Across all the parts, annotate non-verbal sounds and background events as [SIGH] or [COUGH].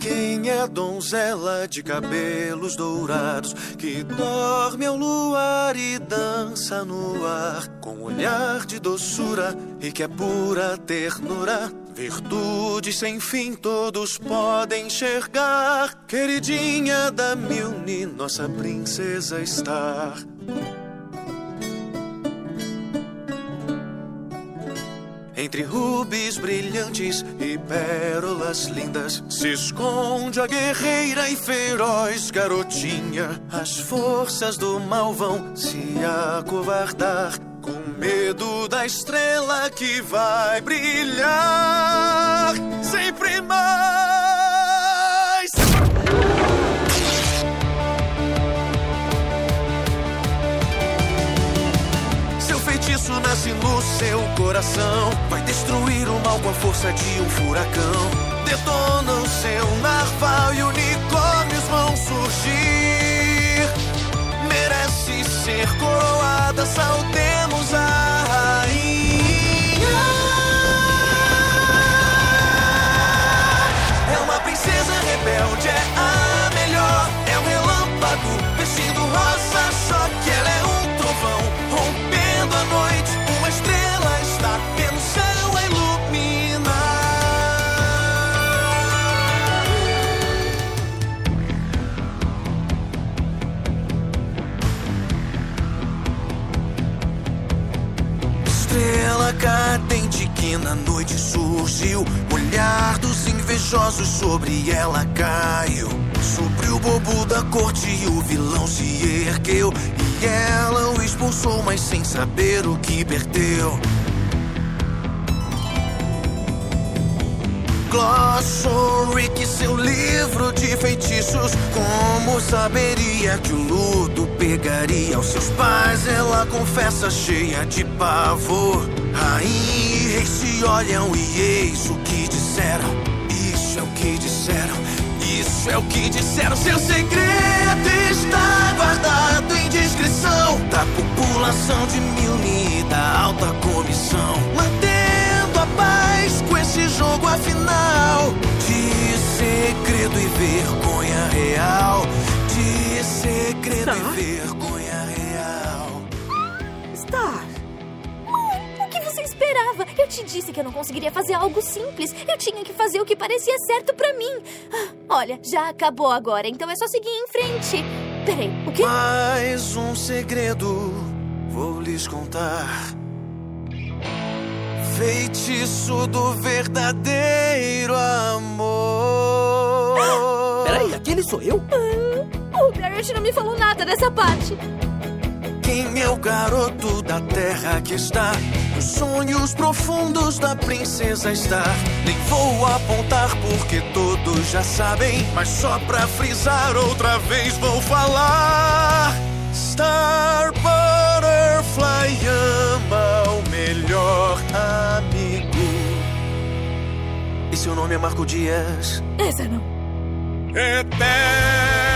Quem é donzela de cabelos dourados que dorme ao luar e dança no ar com olhar de doçura e que é pura ternura? Virtude sem fim todos podem enxergar. Queridinha da Milne, nossa princesa está. Entre rubis brilhantes e pérolas lindas se esconde a guerreira e feroz garotinha. As forças do mal vão se acovardar com medo da estrela que vai brilhar nasce no seu coração. Vai destruir o mal com a força de um furacão. Detona o seu narval e unicórnios vão surgir. Merece ser coroada, Cadente que na noite surgiu. Olhar dos invejosos sobre ela caiu. Sobre o bobo da corte o vilão se ergueu. E ela o expulsou, mas sem saber o que perdeu. Glossary, que seu livro de feitiços. Como saberia que o luto pegaria aos seus pais? Ela confessa cheia de pavor. Rainha e rei se olham e eis o que disseram. Isso é o que disseram. Isso é o que disseram. Seu segredo está guardado em discrição da população de e da alta comissão. Mantendo a paz com esse jogo afinal de segredo e vergonha real. De segredo Tá. e vergonha real. Star. Esperava? Eu te disse que eu não conseguiria fazer algo simples. Eu tinha que fazer o que parecia certo pra mim. Ah, Olha, já acabou agora, então é só seguir em frente. Peraí, o quê? Mais um segredo vou lhes contar. Feitiço do verdadeiro amor. [GASPS] Peraí, aquele sou eu? O Barrett não me falou nada dessa parte. Quem é o garoto da terra que está nos sonhos profundos da princesa Star? Nem vou apontar porque todos já sabem, mas só pra frisar outra vez vou falar. Star Butterfly ama o melhor amigo. E seu nome é Marco Dias? Essa não. Eterno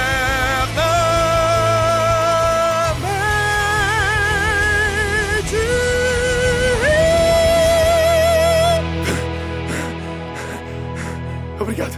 Obrigado.